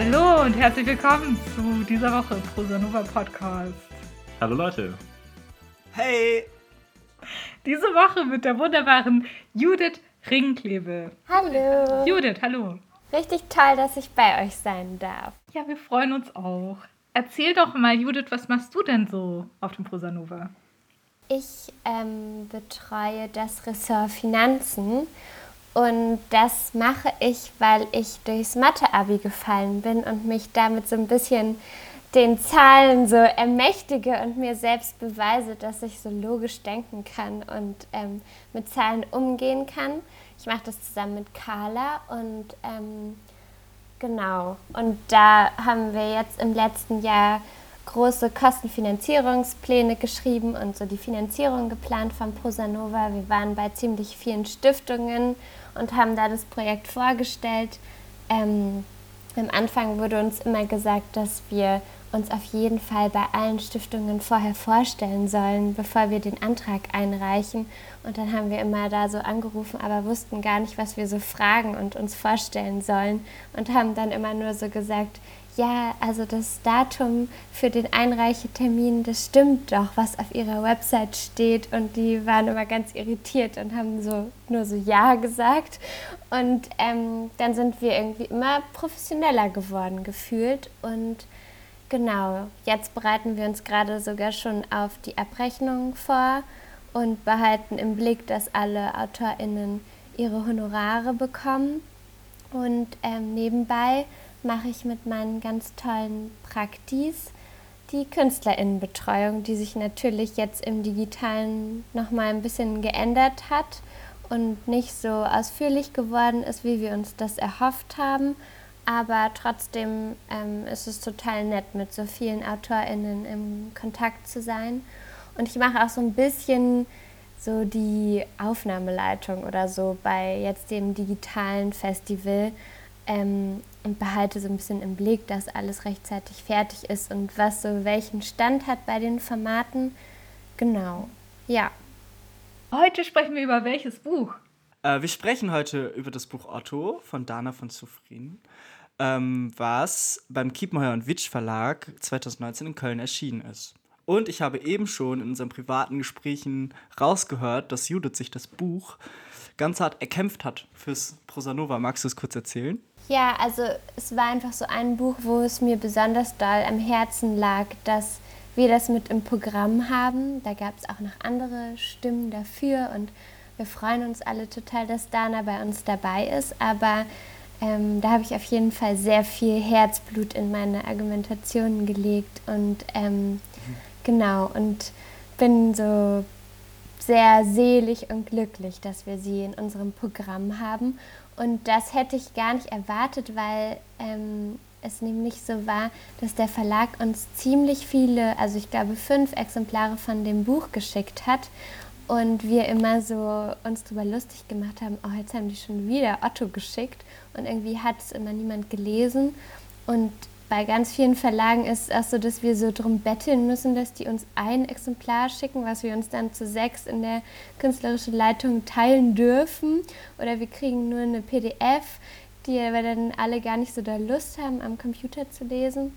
Hallo und herzlich willkommen zu dieser Woche Prosanova Podcast. Hallo Leute. Hey. Diese Woche mit der wunderbaren Judith Ringklebe. Hallo. Judith, hallo. Richtig toll, dass ich bei euch sein darf. Ja, wir freuen uns auch. Erzähl doch mal, Judith, was machst du denn so auf dem Prosanova? Ich ähm, betreue das Ressort Finanzen und das mache ich, weil ich durchs Mathe-Abi gefallen bin und mich damit so ein bisschen den Zahlen so ermächtige und mir selbst beweise, dass ich so logisch denken kann und ähm, mit Zahlen umgehen kann. Ich mache das zusammen mit Carla und ähm, genau. Und da haben wir jetzt im letzten Jahr große Kostenfinanzierungspläne geschrieben und so die Finanzierung geplant von Prosanova. Wir waren bei ziemlich vielen Stiftungen und haben da das Projekt vorgestellt. Ähm, am Anfang wurde uns immer gesagt, dass wir uns auf jeden Fall bei allen Stiftungen vorher vorstellen sollen, bevor wir den Antrag einreichen. Und dann haben wir immer da so angerufen, aber wussten gar nicht, was wir so fragen und uns vorstellen sollen. Und haben dann immer nur so gesagt, ja, also das Datum für den Einreichetermin, das stimmt doch, was auf ihrer Website steht. Und die waren immer ganz irritiert und haben so nur so Ja gesagt. Und ähm, dann sind wir irgendwie immer professioneller geworden gefühlt. Und genau, jetzt bereiten wir uns gerade sogar schon auf die Abrechnung vor und behalten im Blick, dass alle AutorInnen ihre Honorare bekommen. Und ähm, nebenbei mache ich mit meinen ganz tollen Praktis die Künstlerinnenbetreuung, die sich natürlich jetzt im digitalen noch mal ein bisschen geändert hat und nicht so ausführlich geworden ist, wie wir uns das erhofft haben. Aber trotzdem ähm, ist es total nett, mit so vielen AutorInnen im Kontakt zu sein. Und ich mache auch so ein bisschen so die Aufnahmeleitung oder so bei jetzt dem digitalen Festival ähm, und behalte so ein bisschen im Blick, dass alles rechtzeitig fertig ist und was so welchen Stand hat bei den Formaten. Genau, ja. Heute sprechen wir über welches Buch? Äh, wir sprechen heute über das Buch Otto von Dana von Zufrieden, ähm, was beim Kiepenheuer und Witsch Verlag 2019 in Köln erschienen ist. Und ich habe eben schon in unseren privaten Gesprächen rausgehört, dass Judith sich das Buch ganz hart erkämpft hat fürs Prosanova. Magst du es kurz erzählen? Ja, also es war einfach so ein Buch, wo es mir besonders doll am Herzen lag, dass wir das mit im Programm haben. Da gab es auch noch andere Stimmen dafür und wir freuen uns alle total, dass Dana bei uns dabei ist. Aber ähm, da habe ich auf jeden Fall sehr viel Herzblut in meine Argumentationen gelegt und ähm, mhm. genau und bin so sehr selig und glücklich, dass wir sie in unserem Programm haben. Und das hätte ich gar nicht erwartet, weil ähm, es nämlich so war, dass der Verlag uns ziemlich viele, also ich glaube fünf Exemplare von dem Buch geschickt hat und wir immer so uns darüber lustig gemacht haben, oh, jetzt haben die schon wieder Otto geschickt und irgendwie hat es immer niemand gelesen und bei ganz vielen Verlagen ist es auch so, dass wir so drum betteln müssen, dass die uns ein Exemplar schicken, was wir uns dann zu sechs in der künstlerischen Leitung teilen dürfen. Oder wir kriegen nur eine PDF, die wir dann alle gar nicht so da Lust haben, am Computer zu lesen.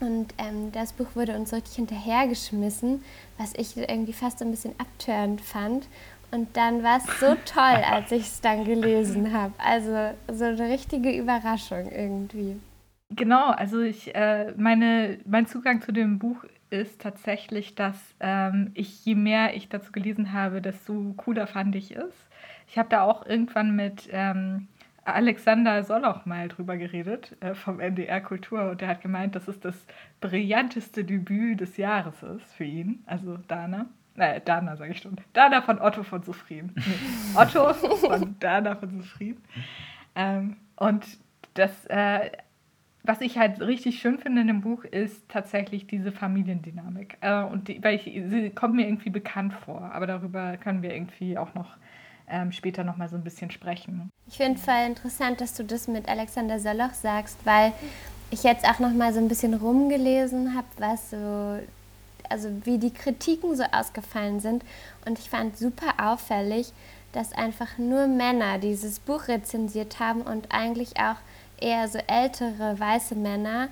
Und ähm, das Buch wurde uns richtig hinterhergeschmissen, was ich irgendwie fast ein bisschen abtörend fand. Und dann war es so toll, als ich es dann gelesen habe. Also so eine richtige Überraschung irgendwie. Genau, also ich, äh, meine, mein Zugang zu dem Buch ist tatsächlich, dass ähm, ich, je mehr ich dazu gelesen habe, desto cooler fand ich es. Ich habe da auch irgendwann mit ähm, Alexander Soloch mal drüber geredet, äh, vom NDR Kultur, und der hat gemeint, dass es das brillanteste Debüt des Jahres ist für ihn, also Dana. Äh, Dana sage ich schon. Dana von Otto von Zufrieden. Nee, Otto von Dana von Zufrieden. Ähm, und das, äh, was ich halt richtig schön finde in dem Buch, ist tatsächlich diese Familiendynamik. Äh, und die, weil ich, sie kommt mir irgendwie bekannt vor, aber darüber können wir irgendwie auch noch ähm, später noch mal so ein bisschen sprechen. Ich finde voll interessant, dass du das mit Alexander Soloch sagst, weil ich jetzt auch noch mal so ein bisschen rumgelesen habe, was so also wie die Kritiken so ausgefallen sind und ich fand super auffällig, dass einfach nur Männer dieses Buch rezensiert haben und eigentlich auch eher so ältere weiße Männer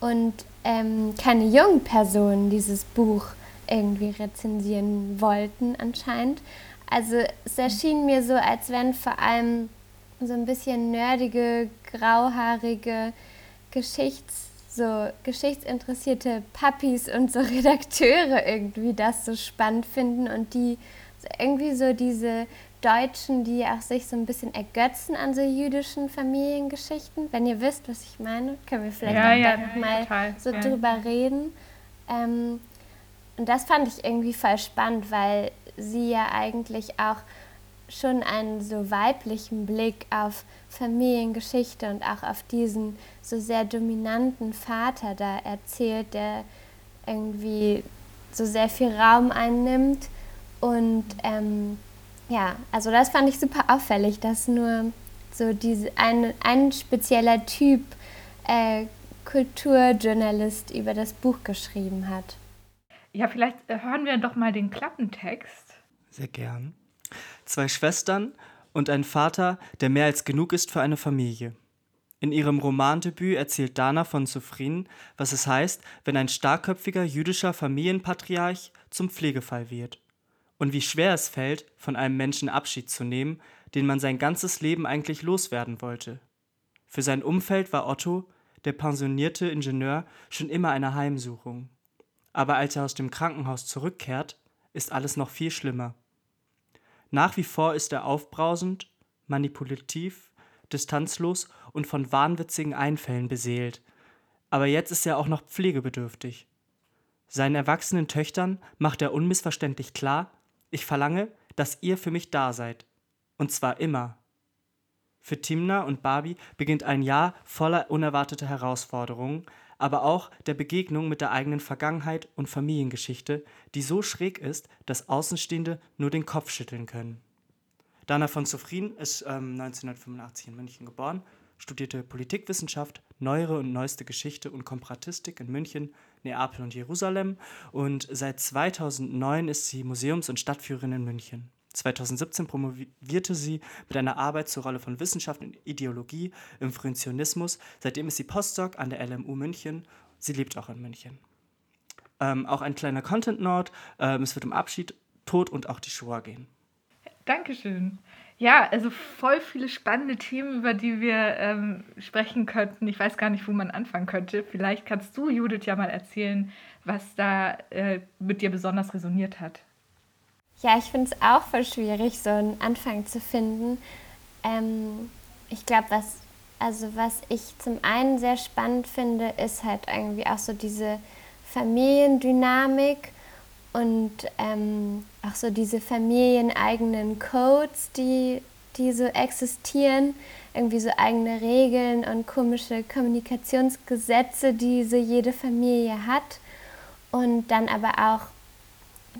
und ähm, keine jungen Personen dieses Buch irgendwie rezensieren wollten anscheinend. Also es erschien mir so, als wenn vor allem so ein bisschen nerdige, grauhaarige Geschichts so geschichtsinteressierte Puppies und so Redakteure irgendwie das so spannend finden und die irgendwie so diese Deutschen, die auch sich so ein bisschen ergötzen an so jüdischen Familiengeschichten. Wenn ihr wisst, was ich meine, können wir vielleicht ja, auch ja, noch mal total, so ja. drüber reden. Ähm, und das fand ich irgendwie voll spannend, weil sie ja eigentlich auch schon einen so weiblichen Blick auf Familiengeschichte und auch auf diesen so sehr dominanten Vater da erzählt, der irgendwie so sehr viel Raum einnimmt. Und ähm, ja, also das fand ich super auffällig, dass nur so diese ein, ein spezieller Typ äh, Kulturjournalist über das Buch geschrieben hat. Ja, vielleicht äh, hören wir doch mal den Klappentext. Sehr gern. Zwei Schwestern und ein Vater, der mehr als genug ist für eine Familie. In ihrem Romandebüt erzählt Dana von Sophrin, was es heißt, wenn ein starkköpfiger jüdischer Familienpatriarch zum Pflegefall wird. Und wie schwer es fällt, von einem Menschen Abschied zu nehmen, den man sein ganzes Leben eigentlich loswerden wollte. Für sein Umfeld war Otto, der pensionierte Ingenieur, schon immer eine Heimsuchung. Aber als er aus dem Krankenhaus zurückkehrt, ist alles noch viel schlimmer. Nach wie vor ist er aufbrausend, manipulativ, distanzlos und von wahnwitzigen Einfällen beseelt. Aber jetzt ist er auch noch pflegebedürftig. Seinen erwachsenen Töchtern macht er unmissverständlich klar, ich verlange, dass ihr für mich da seid. Und zwar immer. Für Timna und Barbie beginnt ein Jahr voller unerwarteter Herausforderungen, aber auch der Begegnung mit der eigenen Vergangenheit und Familiengeschichte, die so schräg ist, dass Außenstehende nur den Kopf schütteln können. Dana von Zufrin ist ähm, 1985 in München geboren, studierte Politikwissenschaft, neuere und neueste Geschichte und Komparatistik in München, Neapel und Jerusalem und seit 2009 ist sie Museums- und Stadtführerin in München. 2017 promovierte sie mit einer Arbeit zur Rolle von Wissenschaft und Ideologie im frühen Zionismus. Seitdem ist sie Postdoc an der LMU München. Sie lebt auch in München. Ähm, auch ein kleiner Content-Note. Ähm, es wird um Abschied, Tod und auch die Shoah gehen. Dankeschön. Ja, also voll viele spannende Themen, über die wir ähm, sprechen könnten. Ich weiß gar nicht, wo man anfangen könnte. Vielleicht kannst du, Judith, ja mal erzählen, was da äh, mit dir besonders resoniert hat. Ja, ich finde es auch voll schwierig, so einen Anfang zu finden. Ähm, ich glaube, was, also was ich zum einen sehr spannend finde, ist halt irgendwie auch so diese Familiendynamik und ähm, auch so diese familieneigenen Codes, die, die so existieren, irgendwie so eigene Regeln und komische Kommunikationsgesetze, die so jede Familie hat. Und dann aber auch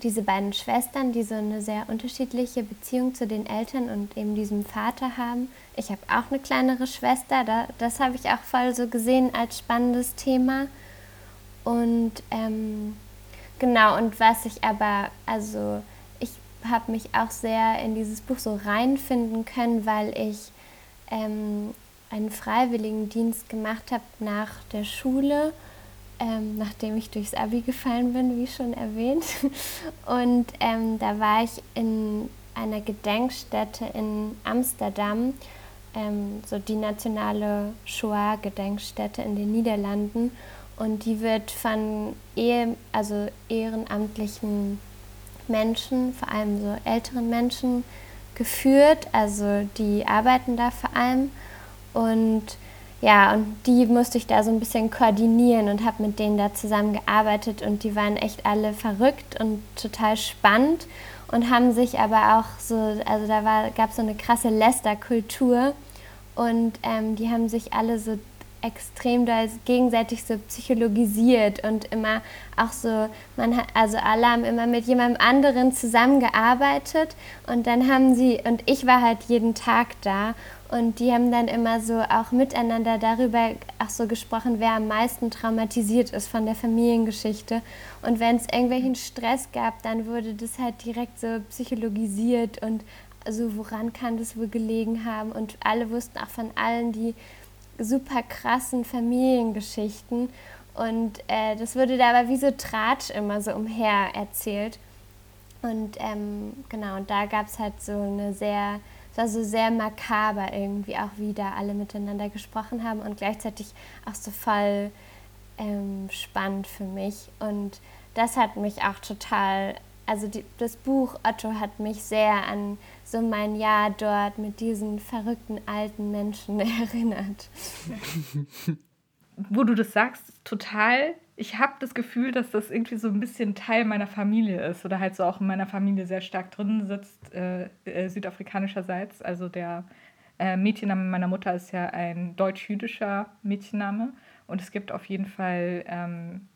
diese beiden Schwestern, die so eine sehr unterschiedliche Beziehung zu den Eltern und eben diesem Vater haben. Ich habe auch eine kleinere Schwester, da, das habe ich auch voll so gesehen als spannendes Thema. Und ähm, genau, und was ich aber, also habe mich auch sehr in dieses Buch so reinfinden können, weil ich ähm, einen Freiwilligendienst gemacht habe nach der Schule ähm, nachdem ich durchs Abi gefallen bin, wie schon erwähnt. Und ähm, da war ich in einer Gedenkstätte in Amsterdam, ähm, so die nationale Shoah-Gedenkstätte in den Niederlanden. Und die wird von Ehe, also ehrenamtlichen Menschen, vor allem so älteren Menschen, geführt. Also die arbeiten da vor allem. Und ja, und die musste ich da so ein bisschen koordinieren und habe mit denen da zusammengearbeitet und die waren echt alle verrückt und total spannend und haben sich aber auch so, also da gab es so eine krasse Lästerkultur und ähm, die haben sich alle so extrem da gegenseitig so psychologisiert und immer auch so, man hat, also alle haben immer mit jemandem anderen zusammengearbeitet und dann haben sie, und ich war halt jeden Tag da und die haben dann immer so auch miteinander darüber auch so gesprochen, wer am meisten traumatisiert ist von der Familiengeschichte. Und wenn es irgendwelchen Stress gab, dann wurde das halt direkt so psychologisiert und also woran kann das wohl gelegen haben. Und alle wussten auch von allen, die super krassen Familiengeschichten. Und äh, das wurde da aber wie so Tratsch immer so umher erzählt. Und ähm, genau, und da gab es halt so eine sehr, es war so sehr makaber irgendwie auch, wie da alle miteinander gesprochen haben und gleichzeitig auch so voll ähm, spannend für mich. Und das hat mich auch total, also die, das Buch Otto hat mich sehr an so mein Jahr dort mit diesen verrückten alten Menschen erinnert. Wo du das sagst, total. Ich habe das Gefühl, dass das irgendwie so ein bisschen Teil meiner Familie ist oder halt so auch in meiner Familie sehr stark drin sitzt, äh, äh, südafrikanischerseits. Also der äh, Mädchenname meiner Mutter ist ja ein deutsch-jüdischer Mädchenname. Und es gibt auf jeden Fall, ähm,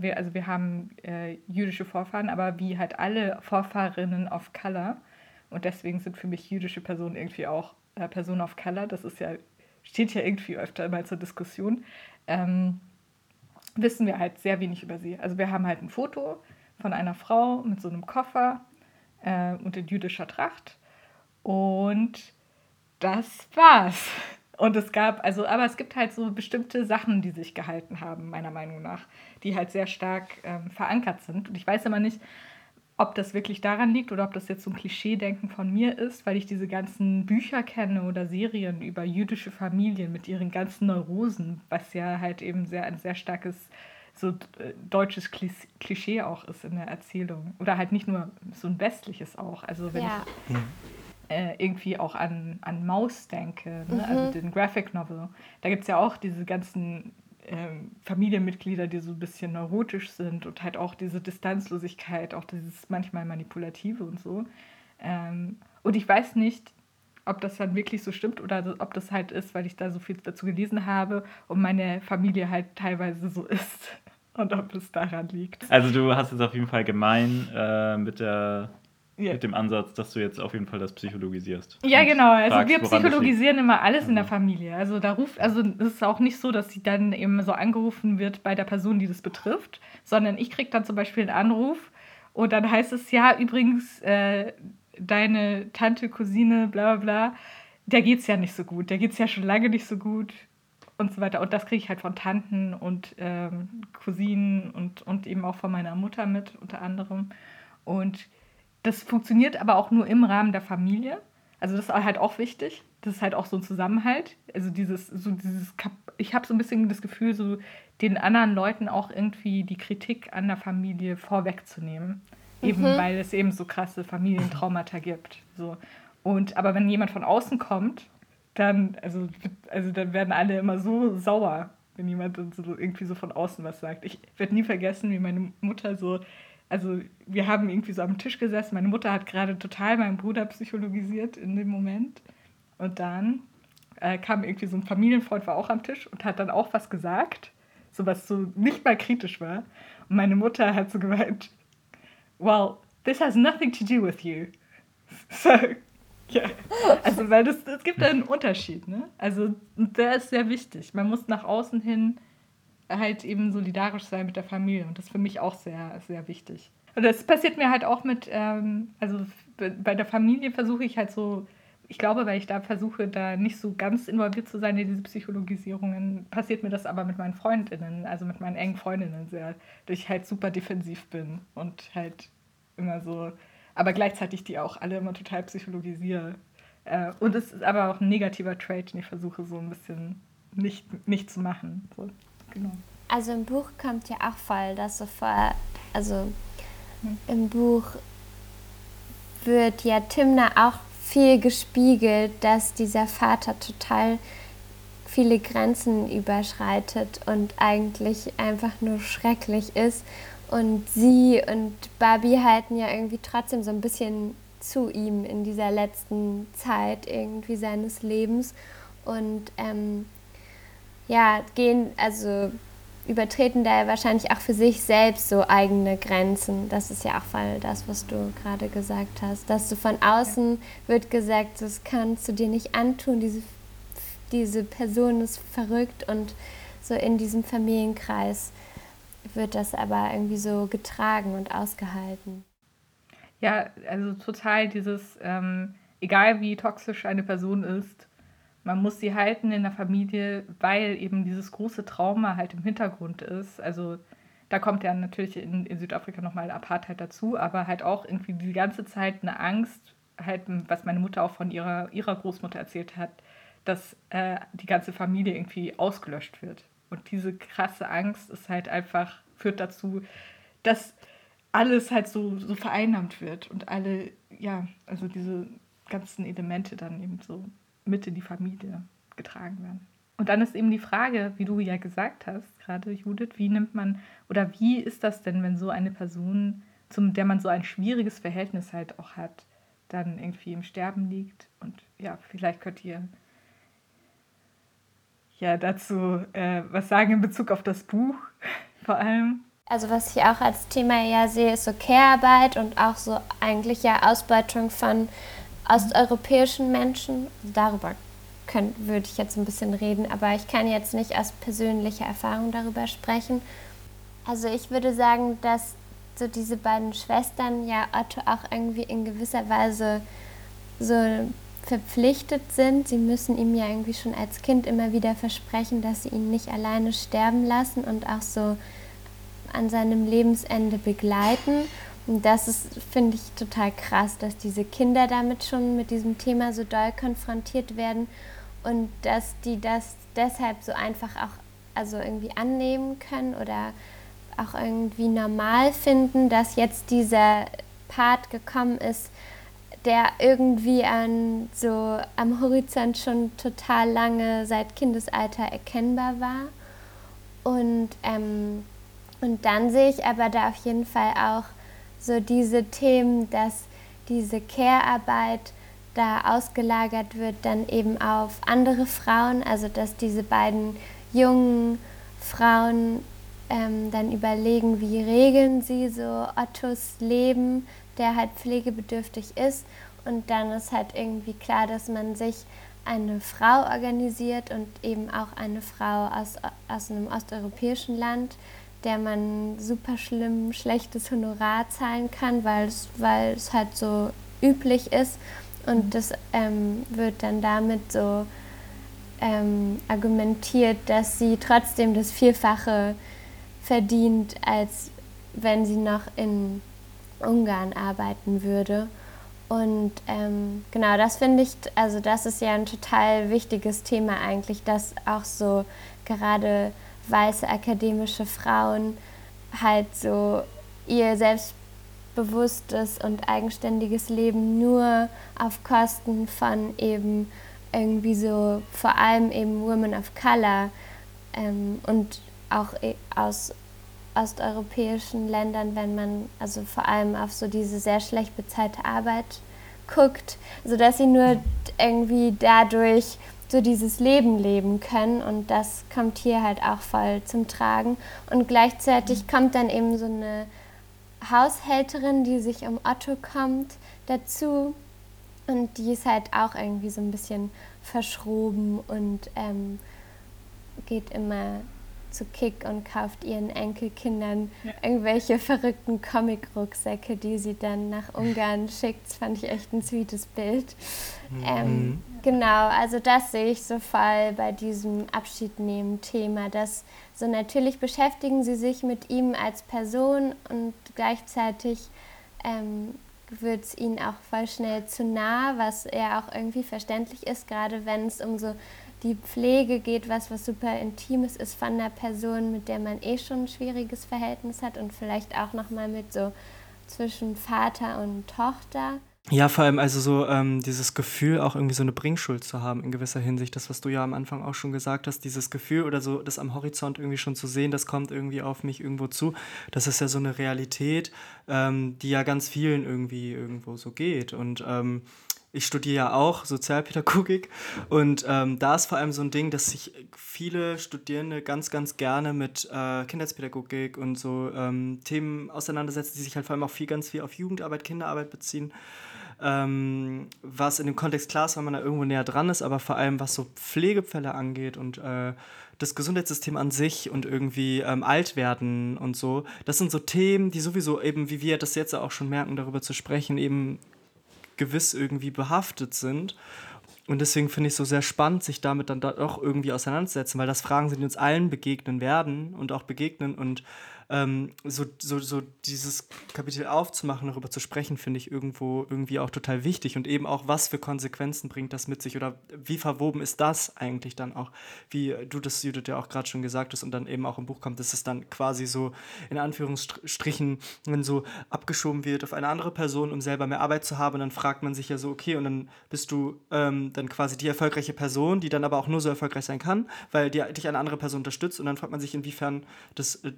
wir, also wir haben äh, jüdische Vorfahren, aber wie halt alle Vorfahrinnen of Color. Und deswegen sind für mich jüdische Personen irgendwie auch äh, Personen of Color. Das ist ja, steht ja irgendwie öfter mal zur Diskussion. Ähm, wissen wir halt sehr wenig über sie. Also wir haben halt ein Foto von einer Frau mit so einem Koffer äh, und in jüdischer Tracht. Und das war's. Und es gab, also, aber es gibt halt so bestimmte Sachen, die sich gehalten haben, meiner Meinung nach, die halt sehr stark ähm, verankert sind. Und ich weiß immer nicht, ob das wirklich daran liegt oder ob das jetzt so ein Klischee-Denken von mir ist, weil ich diese ganzen Bücher kenne oder Serien über jüdische Familien mit ihren ganzen Neurosen, was ja halt eben sehr ein sehr starkes so äh, deutsches Klischee auch ist in der Erzählung. Oder halt nicht nur so ein westliches auch. Also wenn ja. ich äh, irgendwie auch an, an Maus denke, ne? mhm. also den Graphic Novel, da gibt es ja auch diese ganzen ähm, Familienmitglieder, die so ein bisschen neurotisch sind und halt auch diese Distanzlosigkeit, auch dieses manchmal Manipulative und so. Ähm, und ich weiß nicht, ob das dann wirklich so stimmt oder ob das halt ist, weil ich da so viel dazu gelesen habe und meine Familie halt teilweise so ist. Und ob es daran liegt. Also du hast es auf jeden Fall gemein äh, mit der Yeah. Mit dem Ansatz, dass du jetzt auf jeden Fall das psychologisierst. Ja, genau. Also fragst, wir psychologisieren immer alles in der mhm. Familie. Also da ruft, also es ist auch nicht so, dass sie dann eben so angerufen wird bei der Person, die das betrifft, sondern ich kriege dann zum Beispiel einen Anruf und dann heißt es, ja, übrigens, äh, deine Tante, Cousine, bla bla bla, der geht's ja nicht so gut, der geht's ja schon lange nicht so gut und so weiter. Und das kriege ich halt von Tanten und ähm, Cousinen und, und eben auch von meiner Mutter mit, unter anderem. Und das funktioniert aber auch nur im Rahmen der Familie. Also das ist halt auch wichtig. Das ist halt auch so ein Zusammenhalt. Also dieses, so dieses, ich habe so ein bisschen das Gefühl, so den anderen Leuten auch irgendwie die Kritik an der Familie vorwegzunehmen. Mhm. Eben weil es eben so krasse Familientraumata gibt. So. Und aber wenn jemand von außen kommt, dann, also, also dann werden alle immer so sauer, wenn jemand so irgendwie so von außen was sagt. Ich werde nie vergessen, wie meine Mutter so also wir haben irgendwie so am Tisch gesessen. Meine Mutter hat gerade total meinen Bruder psychologisiert in dem Moment. Und dann äh, kam irgendwie so ein Familienfreund, war auch am Tisch und hat dann auch was gesagt, so was so nicht mal kritisch war. Und meine Mutter hat so gemeint, well, this has nothing to do with you. So, ja. Also, weil es gibt einen Unterschied, ne? Also, der ist sehr wichtig. Man muss nach außen hin halt eben solidarisch sein mit der Familie. Und das ist für mich auch sehr, sehr wichtig. Und das passiert mir halt auch mit, ähm, also bei der Familie versuche ich halt so, ich glaube, weil ich da versuche, da nicht so ganz involviert zu sein in diese Psychologisierungen, passiert mir das aber mit meinen Freundinnen, also mit meinen engen Freundinnen sehr, dass ich halt super defensiv bin und halt immer so, aber gleichzeitig die auch alle immer total psychologisiere. Äh, und es ist aber auch ein negativer Trait, den ich versuche so ein bisschen nicht, nicht zu machen. So. Genau. Also im Buch kommt ja auch voll, dass sofort, also hm. im Buch wird ja Timna auch viel gespiegelt, dass dieser Vater total viele Grenzen überschreitet und eigentlich einfach nur schrecklich ist. Und sie und Barbie halten ja irgendwie trotzdem so ein bisschen zu ihm in dieser letzten Zeit irgendwie seines Lebens. Und ähm, ja, gehen, also übertreten da wahrscheinlich auch für sich selbst so eigene Grenzen. Das ist ja auch voll das, was du gerade gesagt hast. Dass du von außen wird gesagt, das kannst du dir nicht antun, diese, diese Person ist verrückt und so in diesem Familienkreis wird das aber irgendwie so getragen und ausgehalten. Ja, also total dieses, ähm, egal wie toxisch eine Person ist, man muss sie halten in der Familie, weil eben dieses große Trauma halt im Hintergrund ist. Also da kommt ja natürlich in, in Südafrika nochmal Apartheid dazu, aber halt auch irgendwie die ganze Zeit eine Angst, halt, was meine Mutter auch von ihrer, ihrer Großmutter erzählt hat, dass äh, die ganze Familie irgendwie ausgelöscht wird. Und diese krasse Angst ist halt einfach, führt dazu, dass alles halt so, so vereinnahmt wird und alle, ja, also diese ganzen Elemente dann eben so mit in die Familie getragen werden. Und dann ist eben die Frage, wie du ja gesagt hast, gerade Judith, wie nimmt man oder wie ist das denn, wenn so eine Person, zum der man so ein schwieriges Verhältnis halt auch hat, dann irgendwie im Sterben liegt? Und ja, vielleicht könnt ihr ja dazu äh, was sagen in Bezug auf das Buch vor allem. Also was ich auch als Thema ja sehe, ist so Care-Arbeit und auch so eigentlich ja Ausbeutung von osteuropäischen Menschen. Darüber könnt, würde ich jetzt ein bisschen reden, aber ich kann jetzt nicht aus persönlicher Erfahrung darüber sprechen. Also ich würde sagen, dass so diese beiden Schwestern ja Otto auch irgendwie in gewisser Weise so verpflichtet sind. Sie müssen ihm ja irgendwie schon als Kind immer wieder versprechen, dass sie ihn nicht alleine sterben lassen und auch so an seinem Lebensende begleiten. Das ist, finde ich, total krass, dass diese Kinder damit schon mit diesem Thema so doll konfrontiert werden und dass die das deshalb so einfach auch also irgendwie annehmen können oder auch irgendwie normal finden, dass jetzt dieser Part gekommen ist, der irgendwie an so am Horizont schon total lange seit Kindesalter erkennbar war. Und ähm, und dann sehe ich aber da auf jeden Fall auch so diese Themen, dass diese Care-Arbeit da ausgelagert wird, dann eben auf andere Frauen, also dass diese beiden jungen Frauen ähm, dann überlegen, wie regeln sie so Ottos Leben, der halt pflegebedürftig ist. Und dann ist halt irgendwie klar, dass man sich eine Frau organisiert und eben auch eine Frau aus, aus einem osteuropäischen Land, der man super schlimm schlechtes Honorar zahlen kann, weil es, weil es halt so üblich ist. Und mhm. das ähm, wird dann damit so ähm, argumentiert, dass sie trotzdem das Vierfache verdient, als wenn sie noch in Ungarn arbeiten würde. Und ähm, genau, das finde ich, also das ist ja ein total wichtiges Thema eigentlich, dass auch so gerade weiße akademische Frauen halt so ihr selbstbewusstes und eigenständiges Leben nur auf Kosten von eben irgendwie so vor allem eben Women of Color ähm, und auch e, aus osteuropäischen Ländern, wenn man also vor allem auf so diese sehr schlecht bezahlte Arbeit guckt, sodass sie nur irgendwie dadurch so dieses Leben leben können und das kommt hier halt auch voll zum Tragen. Und gleichzeitig kommt dann eben so eine Haushälterin, die sich um Otto kommt, dazu und die ist halt auch irgendwie so ein bisschen verschroben und ähm, geht immer zu Kick und kauft ihren Enkelkindern ja. irgendwelche verrückten Comic-Rucksäcke, die sie dann nach Ungarn schickt. Das fand ich echt ein sweetes Bild. Mhm. Ähm, genau, also das sehe ich so voll bei diesem Abschiednehmen-Thema, dass so natürlich beschäftigen sie sich mit ihm als Person und gleichzeitig ähm, wird es ihnen auch voll schnell zu nah, was ja auch irgendwie verständlich ist, gerade wenn es um so die Pflege geht, was was super Intimes ist von einer Person, mit der man eh schon ein schwieriges Verhältnis hat und vielleicht auch nochmal mit so zwischen Vater und Tochter. Ja, vor allem also so ähm, dieses Gefühl, auch irgendwie so eine Bringschuld zu haben in gewisser Hinsicht. Das, was du ja am Anfang auch schon gesagt hast, dieses Gefühl oder so, das am Horizont irgendwie schon zu sehen, das kommt irgendwie auf mich irgendwo zu. Das ist ja so eine Realität, ähm, die ja ganz vielen irgendwie irgendwo so geht. Und ähm, ich studiere ja auch Sozialpädagogik und ähm, da ist vor allem so ein Ding, dass sich viele Studierende ganz, ganz gerne mit äh, Kindheitspädagogik und so ähm, Themen auseinandersetzen, die sich halt vor allem auch viel, ganz viel auf Jugendarbeit, Kinderarbeit beziehen. Ähm, was in dem Kontext klar ist, weil man da irgendwo näher dran ist, aber vor allem was so Pflegefälle angeht und äh, das Gesundheitssystem an sich und irgendwie ähm, alt werden und so, das sind so Themen, die sowieso eben, wie wir das jetzt auch schon merken, darüber zu sprechen, eben gewiss irgendwie behaftet sind. und deswegen finde ich es so sehr spannend, sich damit dann doch irgendwie auseinanderzusetzen, weil das Fragen sind, die uns allen begegnen werden und auch begegnen und ähm, so, so, so dieses Kapitel aufzumachen, darüber zu sprechen, finde ich irgendwo irgendwie auch total wichtig und eben auch, was für Konsequenzen bringt das mit sich oder wie verwoben ist das eigentlich dann auch, wie du das, Judith, ja auch gerade schon gesagt hast und dann eben auch im Buch kommt, dass es dann quasi so in Anführungsstrichen wenn so abgeschoben wird auf eine andere Person, um selber mehr Arbeit zu haben und dann fragt man sich ja so, okay, und dann bist du ähm, dann quasi die erfolgreiche Person, die dann aber auch nur so erfolgreich sein kann, weil die, dich eine andere Person unterstützt und dann fragt man sich, inwiefern das, äh,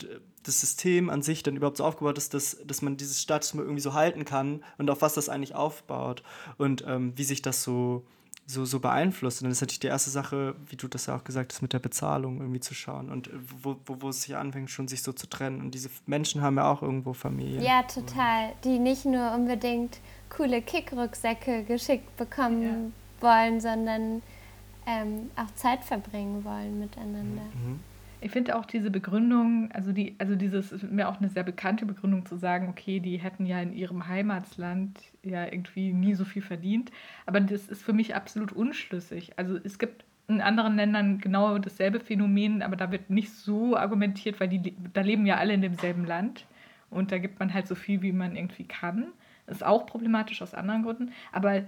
das System an sich dann überhaupt so aufgebaut ist, dass, dass man dieses Status irgendwie so halten kann und auf was das eigentlich aufbaut und ähm, wie sich das so, so, so beeinflusst. Und dann ist natürlich die erste Sache, wie du das ja auch gesagt hast, mit der Bezahlung irgendwie zu schauen und wo, wo, wo es sich anfängt, schon sich so zu trennen. Und diese Menschen haben ja auch irgendwo Familie. Ja, total. Die nicht nur unbedingt coole Kickrucksäcke geschickt bekommen ja. wollen, sondern ähm, auch Zeit verbringen wollen miteinander. Mhm. Ich finde auch diese Begründung, also die, also dieses ist mir auch eine sehr bekannte Begründung zu sagen, okay, die hätten ja in ihrem Heimatland ja irgendwie nie so viel verdient. Aber das ist für mich absolut unschlüssig. Also es gibt in anderen Ländern genau dasselbe Phänomen, aber da wird nicht so argumentiert, weil die, da leben ja alle in demselben Land und da gibt man halt so viel, wie man irgendwie kann. Das ist auch problematisch aus anderen Gründen. Aber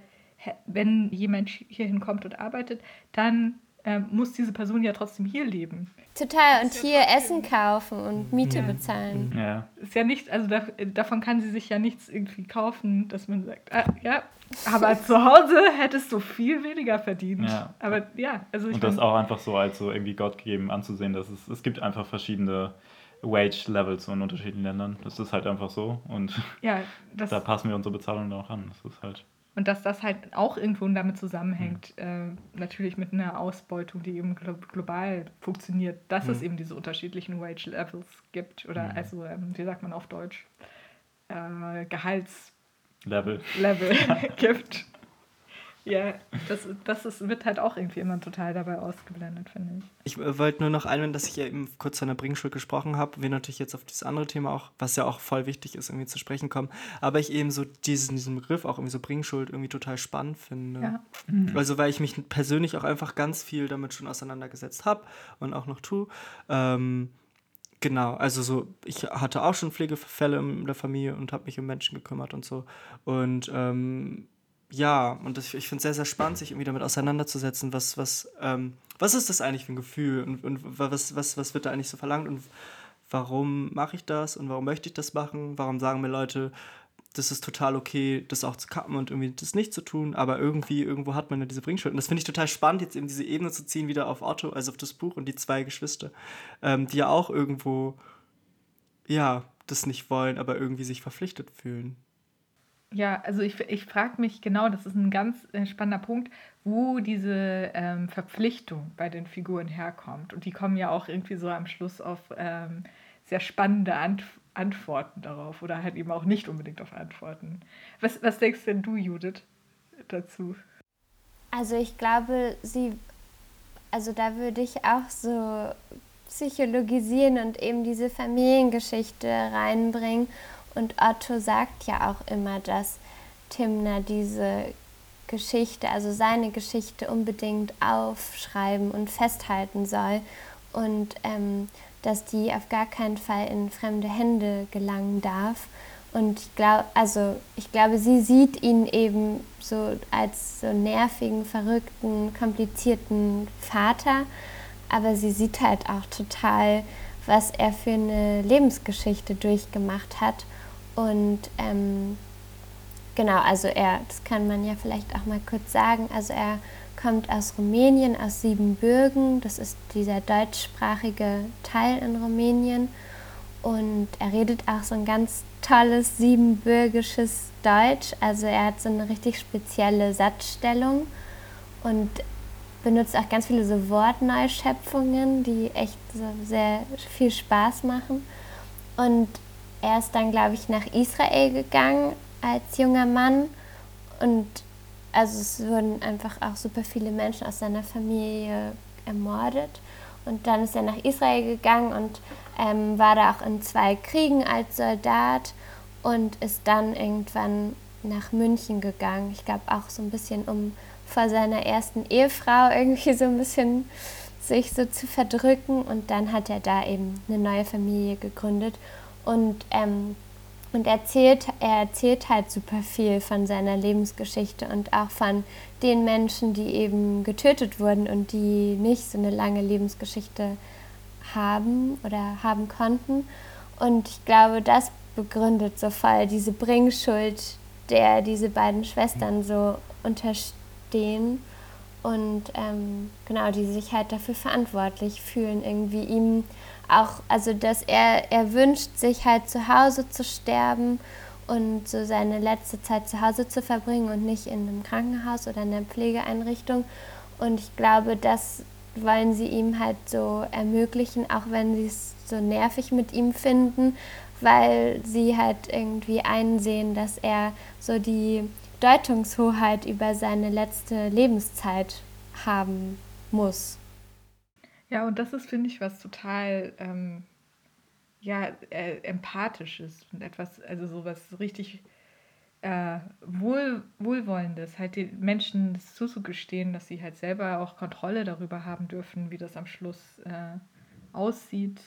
wenn jemand hierhin kommt und arbeitet, dann äh, muss diese Person ja trotzdem hier leben. Total, und hier Essen kaufen und Miete ja. bezahlen. Ja. Ist ja nicht, also da, davon kann sie sich ja nichts irgendwie kaufen, dass man sagt, ah, ja, aber zu Hause hättest du viel weniger verdient. Ja. Aber ja, also ich Und das auch einfach so als so irgendwie Gott gegeben anzusehen, dass es, es gibt einfach verschiedene Wage-Levels in unterschiedlichen Ländern. Das ist halt einfach so. Und ja, da passen wir unsere Bezahlung auch an. Das ist halt. Und dass das halt auch irgendwo damit zusammenhängt, mhm. äh, natürlich mit einer Ausbeutung, die eben global funktioniert, dass mhm. es eben diese unterschiedlichen Wage Levels gibt oder mhm. also, ähm, wie sagt man auf Deutsch, äh, Gehaltslevel Level gibt. Ja, das, das ist, wird halt auch irgendwie immer total dabei ausgeblendet, finde ich. Ich äh, wollte nur noch einwenden, dass ich ja eben kurz von der Bringschuld gesprochen habe. Wir natürlich jetzt auf dieses andere Thema auch, was ja auch voll wichtig ist, irgendwie zu sprechen kommen. Aber ich eben so diesen, diesen Begriff auch irgendwie so Bringschuld irgendwie total spannend finde. Ja. Mhm. Also, weil ich mich persönlich auch einfach ganz viel damit schon auseinandergesetzt habe und auch noch tue. Ähm, Genau, also so, ich hatte auch schon Pflegefälle in der Familie und habe mich um Menschen gekümmert und so. Und ähm, ja, und das, ich finde es sehr, sehr spannend, sich irgendwie damit auseinanderzusetzen, was, was, ähm, was ist das eigentlich für ein Gefühl und, und was, was, was wird da eigentlich so verlangt und warum mache ich das und warum möchte ich das machen? Warum sagen mir Leute, das ist total okay, das auch zu kappen und irgendwie das nicht zu tun, aber irgendwie, irgendwo hat man ja diese Bringschuld. Und das finde ich total spannend, jetzt eben diese Ebene zu ziehen, wieder auf Otto, also auf das Buch und die zwei Geschwister, ähm, die ja auch irgendwo, ja, das nicht wollen, aber irgendwie sich verpflichtet fühlen. Ja, also ich, ich frage mich genau, das ist ein ganz äh, spannender Punkt, wo diese ähm, Verpflichtung bei den Figuren herkommt. Und die kommen ja auch irgendwie so am Schluss auf ähm, sehr spannende Ant Antworten darauf oder halt eben auch nicht unbedingt auf Antworten. Was, was denkst denn du, Judith, dazu? Also ich glaube, sie, also da würde ich auch so psychologisieren und eben diese Familiengeschichte reinbringen und Otto sagt ja auch immer, dass Timner diese Geschichte, also seine Geschichte unbedingt aufschreiben und festhalten soll und ähm, dass die auf gar keinen Fall in fremde Hände gelangen darf. Und ich glaube, also ich glaube, sie sieht ihn eben so als so nervigen, verrückten, komplizierten Vater, aber sie sieht halt auch total, was er für eine Lebensgeschichte durchgemacht hat und ähm, genau, also er, das kann man ja vielleicht auch mal kurz sagen, also er kommt aus Rumänien, aus Siebenbürgen, das ist dieser deutschsprachige Teil in Rumänien. Und er redet auch so ein ganz tolles siebenbürgisches Deutsch, also er hat so eine richtig spezielle Satzstellung und benutzt auch ganz viele so Wortneuschöpfungen, die echt so sehr viel Spaß machen. Und er ist dann, glaube ich, nach Israel gegangen als junger Mann und also es wurden einfach auch super viele Menschen aus seiner Familie ermordet. Und dann ist er nach Israel gegangen und ähm, war da auch in zwei Kriegen als Soldat und ist dann irgendwann nach München gegangen. Ich glaube auch so ein bisschen, um vor seiner ersten Ehefrau irgendwie so ein bisschen sich so zu verdrücken. Und dann hat er da eben eine neue Familie gegründet. Und, ähm, und erzählt, er erzählt halt super viel von seiner Lebensgeschichte und auch von den Menschen, die eben getötet wurden und die nicht so eine lange Lebensgeschichte haben oder haben konnten. Und ich glaube, das begründet so voll diese Bringschuld, der diese beiden Schwestern so unterstehen und ähm, genau, die sich halt dafür verantwortlich fühlen, irgendwie ihm auch, also dass er, er wünscht sich halt zu Hause zu sterben und so seine letzte Zeit zu Hause zu verbringen und nicht in einem Krankenhaus oder in einer Pflegeeinrichtung. Und ich glaube, das wollen sie ihm halt so ermöglichen, auch wenn sie es so nervig mit ihm finden, weil sie halt irgendwie einsehen, dass er so die Deutungshoheit über seine letzte Lebenszeit haben muss. Ja, und das ist, finde ich, was total ähm, ja, äh, empathisches und etwas, also sowas richtig äh, wohl, Wohlwollendes, halt den Menschen zuzugestehen, dass sie halt selber auch Kontrolle darüber haben dürfen, wie das am Schluss äh, aussieht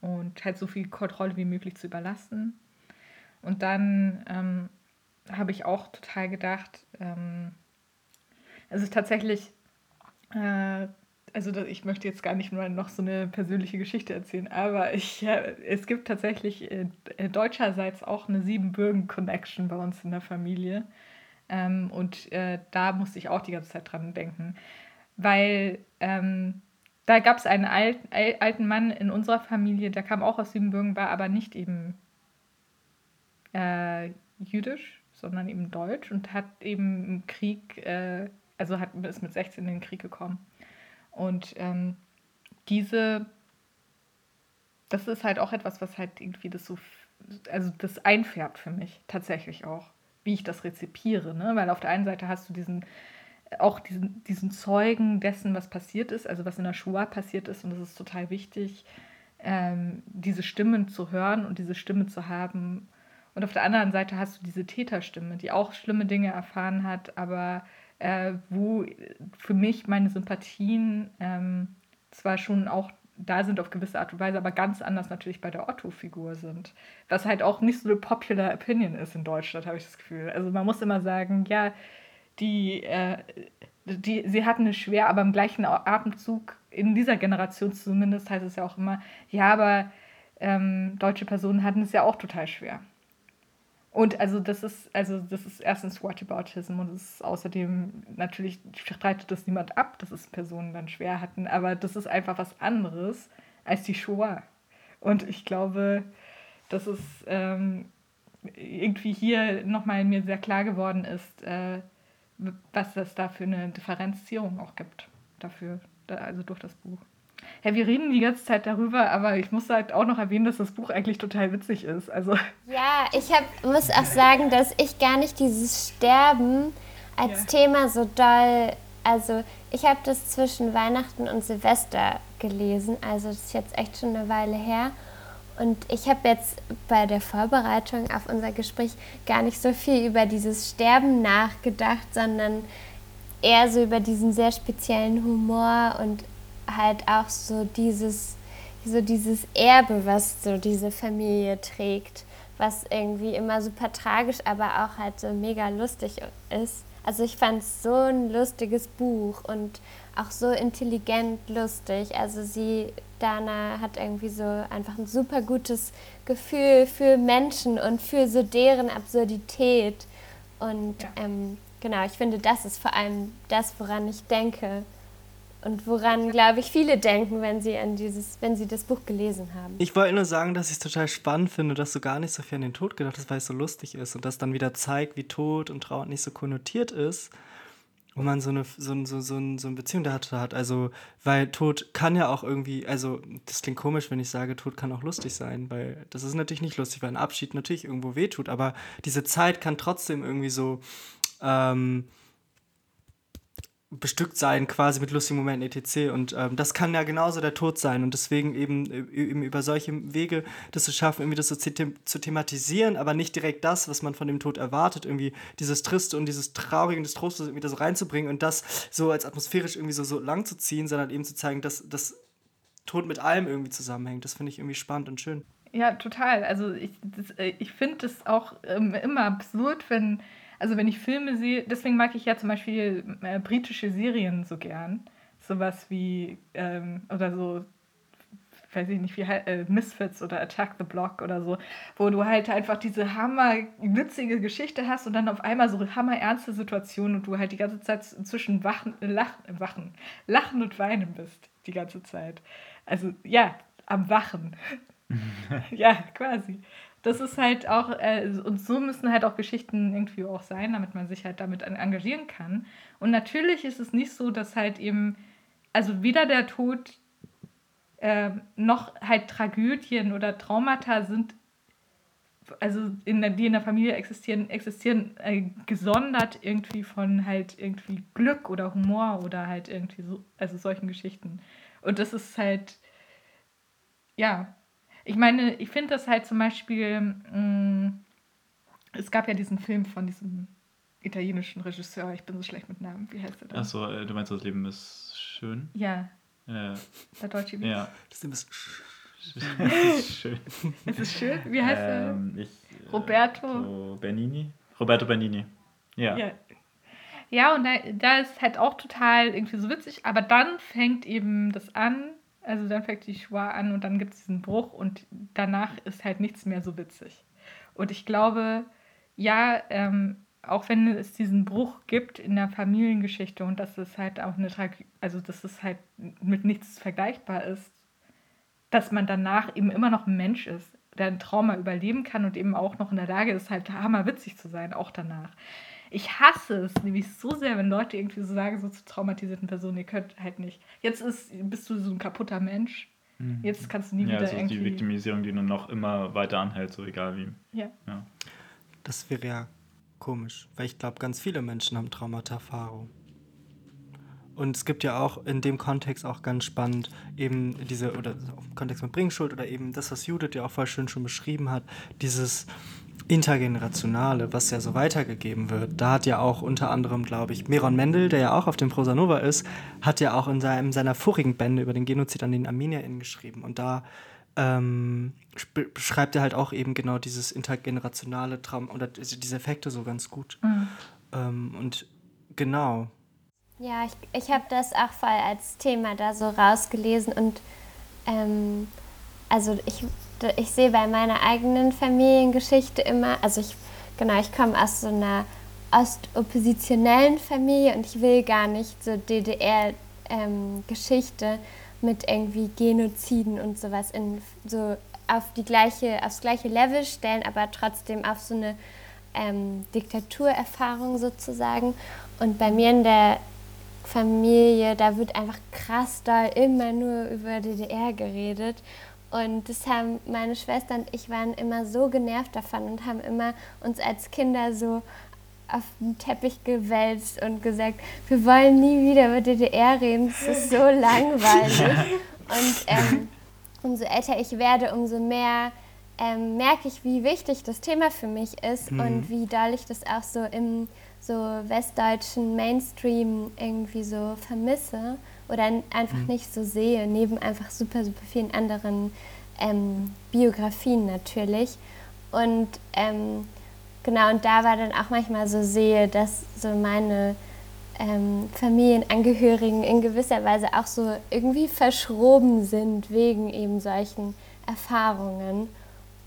und halt so viel Kontrolle wie möglich zu überlassen. Und dann ähm, habe ich auch total gedacht, ähm, es ist tatsächlich, äh, also ich möchte jetzt gar nicht mal noch so eine persönliche Geschichte erzählen, aber ich, äh, es gibt tatsächlich äh, deutscherseits auch eine Siebenbürgen-Connection bei uns in der Familie. Ähm, und äh, da musste ich auch die ganze Zeit dran denken, weil ähm, da gab es einen alt, alten Mann in unserer Familie, der kam auch aus Siebenbürgen, war aber nicht eben äh, jüdisch, sondern eben deutsch und hat eben im Krieg, äh, also hat, ist mit 16 in den Krieg gekommen. Und ähm, diese, das ist halt auch etwas, was halt irgendwie das so, also das einfärbt für mich tatsächlich auch, wie ich das rezipiere, ne? Weil auf der einen Seite hast du diesen auch diesen, diesen Zeugen dessen, was passiert ist, also was in der Shoah passiert ist. Und es ist total wichtig, ähm, diese Stimmen zu hören und diese Stimme zu haben. Und auf der anderen Seite hast du diese Täterstimme, die auch schlimme Dinge erfahren hat, aber äh, wo für mich meine Sympathien ähm, zwar schon auch da sind auf gewisse Art und Weise, aber ganz anders natürlich bei der Otto-Figur sind. Was halt auch nicht so eine popular Opinion ist in Deutschland, habe ich das Gefühl. Also man muss immer sagen, ja, die, äh, die, sie hatten es schwer, aber im gleichen Atemzug, in dieser Generation zumindest, heißt es ja auch immer, ja, aber ähm, deutsche Personen hatten es ja auch total schwer. Und also das ist, also das ist erstens Whataboutism und es ist außerdem, natürlich streitet das niemand ab, dass es Personen dann schwer hatten, aber das ist einfach was anderes als die Shoah. Und ich glaube, dass es ähm, irgendwie hier nochmal mir sehr klar geworden ist, äh, was es da für eine Differenzierung auch gibt dafür, also durch das Buch. Ja, wir reden die ganze Zeit darüber, aber ich muss halt auch noch erwähnen, dass das Buch eigentlich total witzig ist. Also ja, ich hab, muss auch sagen, dass ich gar nicht dieses Sterben als ja. Thema so doll. Also ich habe das zwischen Weihnachten und Silvester gelesen, also das ist jetzt echt schon eine Weile her. Und ich habe jetzt bei der Vorbereitung auf unser Gespräch gar nicht so viel über dieses Sterben nachgedacht, sondern eher so über diesen sehr speziellen Humor und halt auch so dieses, so dieses Erbe, was so diese Familie trägt, was irgendwie immer super tragisch, aber auch halt so mega lustig ist. Also ich fand es so ein lustiges Buch und auch so intelligent lustig. Also sie, Dana, hat irgendwie so einfach ein super gutes Gefühl für Menschen und für so deren Absurdität. Und ja. ähm, genau, ich finde, das ist vor allem das, woran ich denke, und woran, glaube ich, viele denken, wenn sie, an dieses, wenn sie das Buch gelesen haben. Ich wollte nur sagen, dass ich es total spannend finde, dass du gar nicht so viel an den Tod gedacht hast, weil es so lustig ist und das dann wieder zeigt, wie Tod und Trauer nicht so konnotiert ist und man so eine, so, so, so, so eine Beziehung dazu hat. Also, weil Tod kann ja auch irgendwie, also das klingt komisch, wenn ich sage, Tod kann auch lustig sein, weil das ist natürlich nicht lustig, weil ein Abschied natürlich irgendwo wehtut, aber diese Zeit kann trotzdem irgendwie so, ähm, bestückt sein, quasi mit lustigen Momenten etc. Und ähm, das kann ja genauso der Tod sein. Und deswegen eben, äh, eben über solche Wege das zu schaffen, irgendwie das so zu, thematisieren, aber nicht direkt das, was man von dem Tod erwartet, irgendwie dieses Triste und dieses Traurige und das Trostlose irgendwie so reinzubringen und das so als atmosphärisch irgendwie so, so lang zu ziehen, sondern eben zu zeigen, dass das Tod mit allem irgendwie zusammenhängt. Das finde ich irgendwie spannend und schön. Ja, total. Also ich, äh, ich finde es auch ähm, immer absurd, wenn also wenn ich Filme sehe, deswegen mag ich ja zum Beispiel äh, britische Serien so gern. Sowas wie, ähm, oder so, weiß ich nicht, wie äh, Misfits oder Attack the Block oder so, wo du halt einfach diese hammerwitzige Geschichte hast und dann auf einmal so hammerernste Situationen und du halt die ganze Zeit zwischen Wachen, Lachen, Wachen, Lachen und Weinen bist, die ganze Zeit. Also ja, am Wachen. ja, quasi das ist halt auch, äh, und so müssen halt auch Geschichten irgendwie auch sein, damit man sich halt damit engagieren kann. Und natürlich ist es nicht so, dass halt eben, also weder der Tod äh, noch halt Tragödien oder Traumata sind, also in der, die in der Familie existieren, existieren äh, gesondert irgendwie von halt irgendwie Glück oder Humor oder halt irgendwie so, also solchen Geschichten. Und das ist halt, ja, ich meine, ich finde das halt zum Beispiel, mh, mm, es gab ja diesen Film von diesem italienischen Regisseur, ich bin so schlecht mit Namen, wie heißt der denn? Achso, äh, du meinst, das Leben ist schön? Ja. Ja. Der deutsche Witz. Ja. Das Leben ist schön. es ist schön? Wie heißt ähm, er? Ich, äh, Roberto. Bernini? Roberto Bernini. Ja. Ja, ja und da, da ist halt auch total irgendwie so witzig, aber dann fängt eben das an, also dann fängt die Schwa an und dann gibt es diesen Bruch und danach ist halt nichts mehr so witzig. Und ich glaube, ja, ähm, auch wenn es diesen Bruch gibt in der Familiengeschichte und dass es halt auch eine Tragödie, also dass es halt mit nichts vergleichbar ist, dass man danach eben immer noch ein Mensch ist, der ein Trauma überleben kann und eben auch noch in der Lage ist, halt hammerwitzig zu sein, auch danach. Ich hasse es nämlich so sehr, wenn Leute irgendwie so sagen, so zu traumatisierten Personen, ihr könnt halt nicht. Jetzt ist, bist du so ein kaputter Mensch. Mhm. Jetzt kannst du nie ja, wieder also irgendwie... die Viktimisierung, die nur noch immer weiter anhält, so egal wie. Ja. ja. Das wäre ja komisch, weil ich glaube, ganz viele Menschen haben Traumata-Erfahrung. Und es gibt ja auch in dem Kontext auch ganz spannend eben diese, oder im Kontext mit Bringschuld oder eben das, was Judith ja auch voll schön schon beschrieben hat, dieses Intergenerationale, was ja so weitergegeben wird, da hat ja auch unter anderem, glaube ich, Miron Mendel, der ja auch auf dem Prosa Nova ist, hat ja auch in seinem, seiner vorigen Bände über den Genozid an den ArmenierInnen geschrieben. Und da ähm, beschreibt er halt auch eben genau dieses intergenerationale Traum oder diese Effekte so ganz gut. Mhm. Ähm, und genau. Ja, ich, ich habe das auch voll als Thema da so rausgelesen und ähm, also ich ich sehe bei meiner eigenen Familiengeschichte immer, also ich, genau, ich komme aus so einer ostoppositionellen Familie und ich will gar nicht so DDR-Geschichte ähm, mit irgendwie Genoziden und sowas in so auf die gleiche, aufs gleiche Level stellen, aber trotzdem auf so eine ähm, Diktaturerfahrung sozusagen. Und bei mir in der Familie, da wird einfach krass doll immer nur über DDR geredet. Und das haben meine Schwester und ich waren immer so genervt davon und haben immer uns als Kinder so auf den Teppich gewälzt und gesagt, wir wollen nie wieder über DDR reden, es ist so langweilig. Und ähm, umso älter ich werde, umso mehr ähm, merke ich, wie wichtig das Thema für mich ist mhm. und wie doll ich das auch so im so westdeutschen Mainstream irgendwie so vermisse oder einfach mhm. nicht so sehe, neben einfach super, super vielen anderen ähm, Biografien natürlich. Und ähm, genau, und da war dann auch manchmal so sehe, dass so meine ähm, Familienangehörigen in gewisser Weise auch so irgendwie verschroben sind wegen eben solchen Erfahrungen.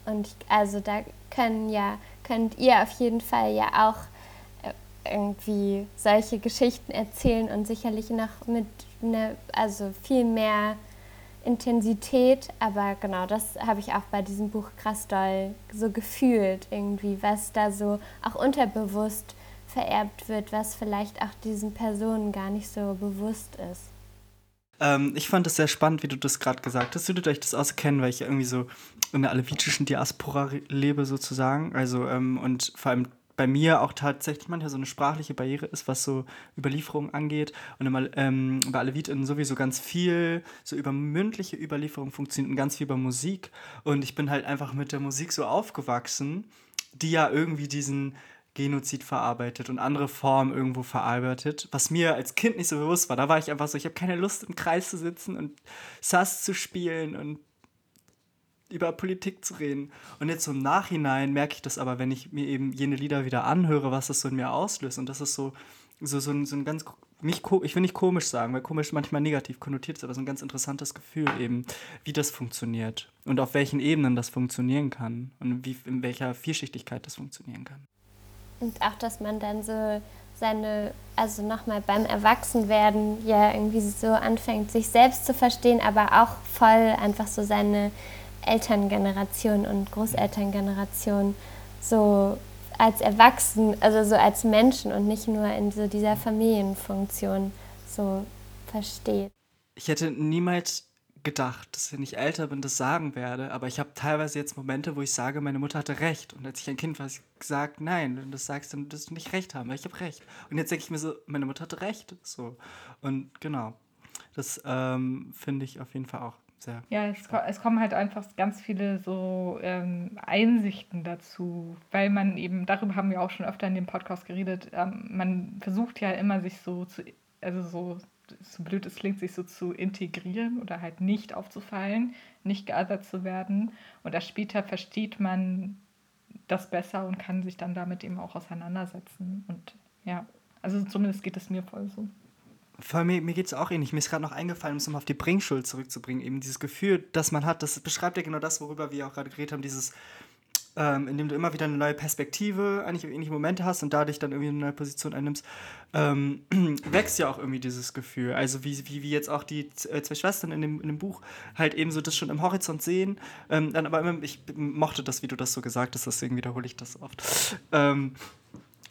Und ich, also da können ja, könnt ihr auf jeden Fall ja auch äh, irgendwie solche Geschichten erzählen und sicherlich noch mit eine, also viel mehr Intensität, aber genau, das habe ich auch bei diesem Buch krass doll so gefühlt, irgendwie, was da so auch unterbewusst vererbt wird, was vielleicht auch diesen Personen gar nicht so bewusst ist. Ähm, ich fand es sehr spannend, wie du das gerade gesagt hast. Würdet euch das auskennen, weil ich irgendwie so in der alevitischen Diaspora lebe sozusagen. Also ähm, und vor allem bei mir auch tatsächlich manchmal so eine sprachliche Barriere ist, was so Überlieferungen angeht. Und immer, ähm, bei Aleviten sowieso ganz viel so über mündliche Überlieferung funktioniert und ganz viel über Musik. Und ich bin halt einfach mit der Musik so aufgewachsen, die ja irgendwie diesen Genozid verarbeitet und andere Formen irgendwo verarbeitet, was mir als Kind nicht so bewusst war. Da war ich einfach so, ich habe keine Lust im Kreis zu sitzen und Sass zu spielen und über Politik zu reden. Und jetzt so im Nachhinein merke ich das aber, wenn ich mir eben jene Lieder wieder anhöre, was das so in mir auslöst. Und das ist so, so, so, ein, so ein ganz, nicht, ich will nicht komisch sagen, weil komisch manchmal negativ konnotiert ist, aber so ein ganz interessantes Gefühl eben, wie das funktioniert und auf welchen Ebenen das funktionieren kann und wie, in welcher Vielschichtigkeit das funktionieren kann. Und auch, dass man dann so seine, also nochmal beim Erwachsenwerden ja irgendwie so anfängt, sich selbst zu verstehen, aber auch voll einfach so seine Elterngeneration und Großelterngeneration so als Erwachsen, also so als Menschen und nicht nur in so dieser Familienfunktion so versteht. Ich hätte niemals gedacht, dass wenn ich älter bin, das sagen werde, aber ich habe teilweise jetzt Momente, wo ich sage, meine Mutter hatte recht. Und als ich ein Kind war, ich gesagt, nein, wenn du das sagst, dann wirst du nicht recht haben, weil ich habe recht. Und jetzt denke ich mir so, meine Mutter hatte recht. So. Und genau, das ähm, finde ich auf jeden Fall auch sehr. Ja, es, es, kommen halt einfach ganz viele so ähm, Einsichten dazu, weil man eben, darüber haben wir auch schon öfter in dem Podcast geredet, ähm, man versucht ja immer sich so zu, also so, so blöd es klingt, sich so zu integrieren oder halt nicht aufzufallen, nicht geothert zu werden. Und erst später versteht man das besser und kann sich dann damit eben auch auseinandersetzen. Und ja, also zumindest geht es mir voll so. Vor mir, mir geht es auch ähnlich. Mir ist gerade noch eingefallen, um es nochmal auf die Bringschuld zurückzubringen. Eben dieses Gefühl, das man hat, das beschreibt ja genau das, worüber wir auch gerade geredet haben, dieses, ähm, in dem du immer wieder eine neue Perspektive, eigentlich ähnliche Momente hast und dadurch dann irgendwie eine neue Position einnimmst, ähm, wächst ja auch irgendwie dieses Gefühl. Also wie, wie, wie jetzt auch die äh, zwei Schwestern in dem, in dem Buch halt eben so das schon im Horizont sehen. Ähm, dann aber immer, ich mochte das, wie du das so gesagt hast, deswegen wiederhole ich das oft. Ähm,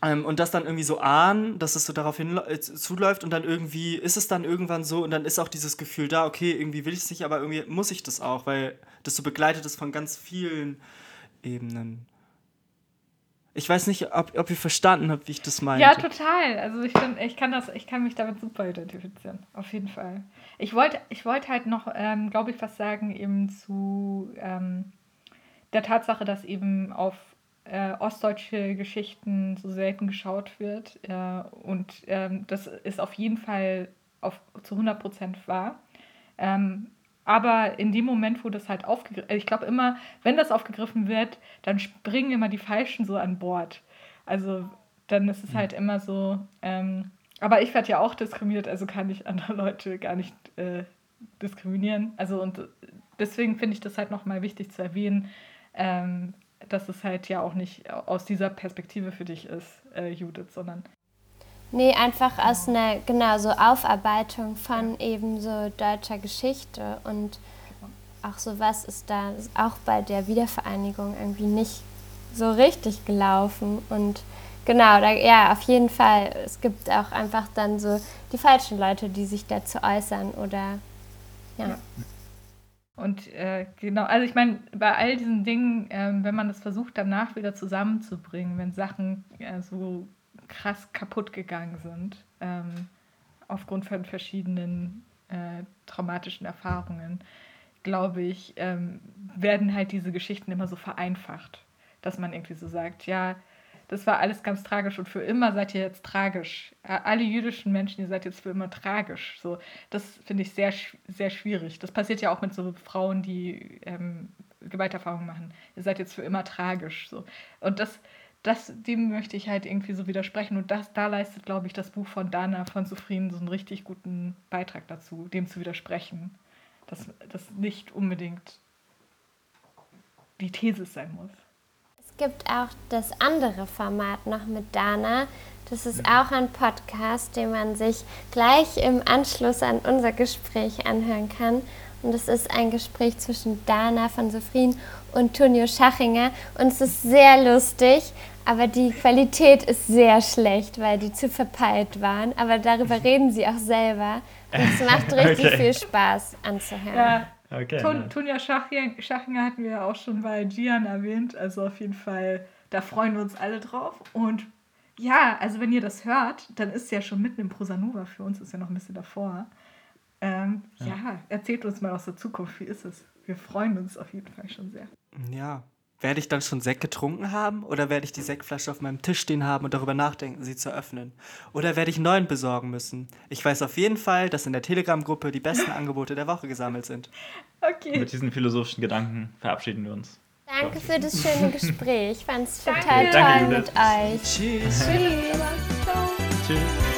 ähm, und das dann irgendwie so ahnen, dass es so darauf hin äh, zuläuft und dann irgendwie ist es dann irgendwann so und dann ist auch dieses Gefühl da, okay, irgendwie will ich es nicht, aber irgendwie muss ich das auch, weil das so begleitet ist von ganz vielen Ebenen. Ich weiß nicht, ob, ob ihr verstanden habt, wie ich das meine. Ja, total. Also ich, find, ich, kann das, ich kann mich damit super identifizieren. Auf jeden Fall. Ich wollte ich wollt halt noch, ähm, glaube ich, was sagen eben zu ähm, der Tatsache, dass eben auf äh, ostdeutsche Geschichten so selten geschaut wird. Äh, und ähm, das ist auf jeden Fall auf, zu 100 Prozent wahr. Ähm, aber in dem Moment, wo das halt aufgegriffen ich glaube immer, wenn das aufgegriffen wird, dann springen immer die Falschen so an Bord. Also dann ist es halt immer so, ähm, aber ich werde ja auch diskriminiert, also kann ich andere Leute gar nicht äh, diskriminieren. Also und deswegen finde ich das halt nochmal wichtig zu erwähnen, ähm, dass es halt ja auch nicht aus dieser Perspektive für dich ist, äh, Judith, sondern. Nee, einfach aus einer, genau, so Aufarbeitung von eben so deutscher Geschichte und auch so was ist da auch bei der Wiedervereinigung irgendwie nicht so richtig gelaufen und genau, da, ja, auf jeden Fall, es gibt auch einfach dann so die falschen Leute, die sich dazu äußern oder ja. ja. Und äh, genau, also ich meine, bei all diesen Dingen, äh, wenn man das versucht, danach wieder zusammenzubringen, wenn Sachen äh, so krass kaputt gegangen sind, ähm, aufgrund von verschiedenen äh, traumatischen Erfahrungen, glaube ich, ähm, werden halt diese Geschichten immer so vereinfacht, dass man irgendwie so sagt, ja, das war alles ganz tragisch und für immer seid ihr jetzt tragisch. Alle jüdischen Menschen, ihr seid jetzt für immer tragisch. So, das finde ich sehr, sehr schwierig. Das passiert ja auch mit so Frauen, die ähm, Gewalterfahrungen machen. Ihr seid jetzt für immer tragisch. So. Und das, das, dem möchte ich halt irgendwie so widersprechen. Und das, da leistet, glaube ich, das Buch von Dana von Zufrieden so einen richtig guten Beitrag dazu, dem zu widersprechen. Dass das nicht unbedingt die These sein muss gibt auch das andere Format noch mit Dana. Das ist auch ein Podcast, den man sich gleich im Anschluss an unser Gespräch anhören kann. Und es ist ein Gespräch zwischen Dana von Sofrin und Tonio Schachinger. Und es ist sehr lustig, aber die Qualität ist sehr schlecht, weil die zu verpeilt waren. Aber darüber reden sie auch selber. Und es macht richtig okay. viel Spaß anzuhören. Ja. Okay, Ton, Tonja Schachinger hatten wir ja auch schon bei Gian erwähnt. Also auf jeden Fall Da freuen wir uns alle drauf. Und ja, also wenn ihr das hört, dann ist es ja schon mitten im Prosanova. Für uns ist ja noch ein bisschen davor. Ähm, ja. ja, erzählt uns mal aus der Zukunft, wie ist es? Wir freuen uns auf jeden Fall schon sehr. Ja. Werde ich dann schon Sekt getrunken haben oder werde ich die Sektflasche auf meinem Tisch stehen haben und darüber nachdenken, sie zu öffnen? Oder werde ich einen neuen besorgen müssen? Ich weiß auf jeden Fall, dass in der Telegram-Gruppe die besten Angebote der Woche gesammelt sind. Okay. Mit diesen philosophischen Gedanken verabschieden wir uns. Danke für das schöne Gespräch. Ich fand es total Danke. toll mit euch. Tschüss. Tschüss. Tschüss.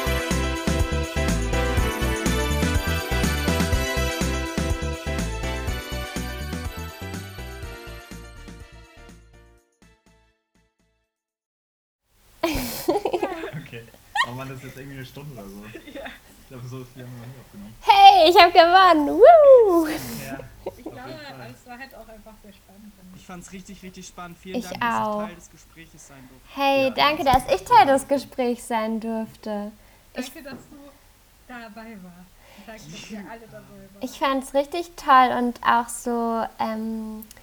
Das jetzt irgendwie eine Stunde oder so. Ja. Ich glaube, so viel haben wir noch nie aufgenommen. Hey, ich habe gewonnen! Woo! Ja, ich glaube, es war halt auch einfach sehr spannend. Ich fand es richtig, richtig spannend. Vielen ich Dank, auch. dass ich Teil des Gesprächs sein durfte. Hey, ja, danke, dass ich Teil des Gesprächs sein durfte. Danke, ich, dass du dabei warst. Danke, dass ihr alle dabei wart. Ich fand es richtig toll und auch so. Ähm,